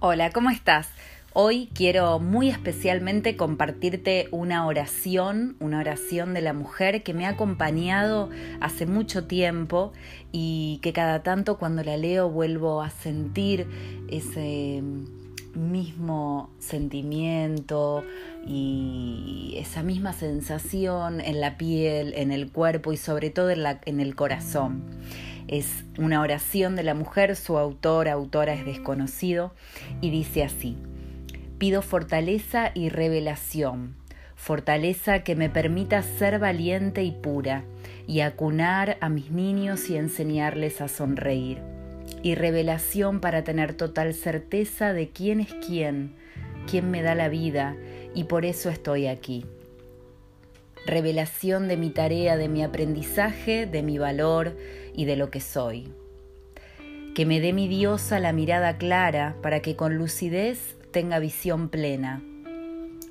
Hola, ¿cómo estás? Hoy quiero muy especialmente compartirte una oración, una oración de la mujer que me ha acompañado hace mucho tiempo y que cada tanto cuando la leo vuelvo a sentir ese mismo sentimiento y esa misma sensación en la piel, en el cuerpo y sobre todo en, en el corazón. Es una oración de la mujer, su autor, autora es desconocido, y dice así, pido fortaleza y revelación, fortaleza que me permita ser valiente y pura, y acunar a mis niños y enseñarles a sonreír, y revelación para tener total certeza de quién es quién, quién me da la vida, y por eso estoy aquí revelación de mi tarea, de mi aprendizaje, de mi valor y de lo que soy. Que me dé mi diosa la mirada clara para que con lucidez tenga visión plena.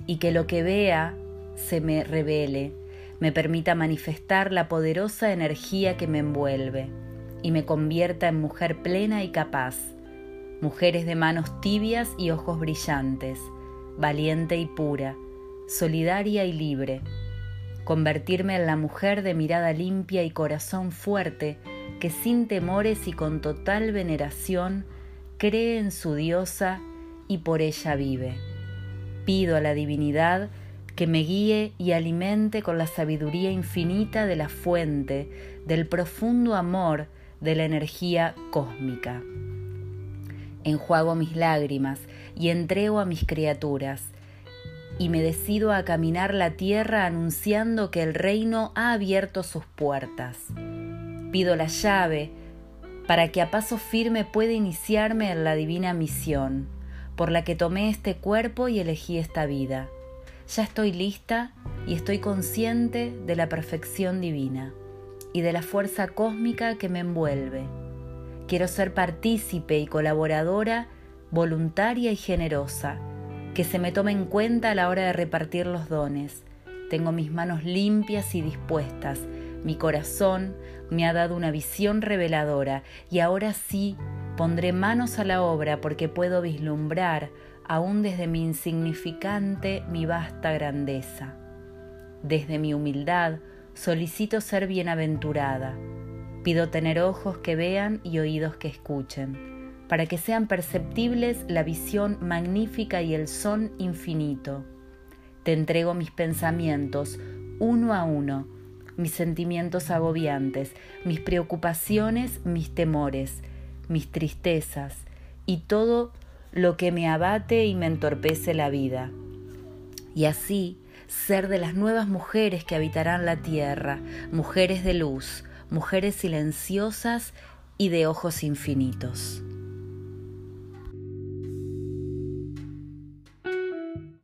Y que lo que vea se me revele, me permita manifestar la poderosa energía que me envuelve y me convierta en mujer plena y capaz, mujeres de manos tibias y ojos brillantes, valiente y pura, solidaria y libre convertirme en la mujer de mirada limpia y corazón fuerte que sin temores y con total veneración cree en su diosa y por ella vive. Pido a la divinidad que me guíe y alimente con la sabiduría infinita de la fuente, del profundo amor de la energía cósmica. Enjuago mis lágrimas y entrego a mis criaturas, y me decido a caminar la tierra anunciando que el reino ha abierto sus puertas. Pido la llave para que a paso firme pueda iniciarme en la divina misión, por la que tomé este cuerpo y elegí esta vida. Ya estoy lista y estoy consciente de la perfección divina y de la fuerza cósmica que me envuelve. Quiero ser partícipe y colaboradora, voluntaria y generosa que se me tome en cuenta a la hora de repartir los dones. Tengo mis manos limpias y dispuestas, mi corazón me ha dado una visión reveladora y ahora sí pondré manos a la obra porque puedo vislumbrar, aún desde mi insignificante, mi vasta grandeza. Desde mi humildad solicito ser bienaventurada. Pido tener ojos que vean y oídos que escuchen para que sean perceptibles la visión magnífica y el son infinito. Te entrego mis pensamientos uno a uno, mis sentimientos agobiantes, mis preocupaciones, mis temores, mis tristezas y todo lo que me abate y me entorpece la vida. Y así ser de las nuevas mujeres que habitarán la tierra, mujeres de luz, mujeres silenciosas y de ojos infinitos.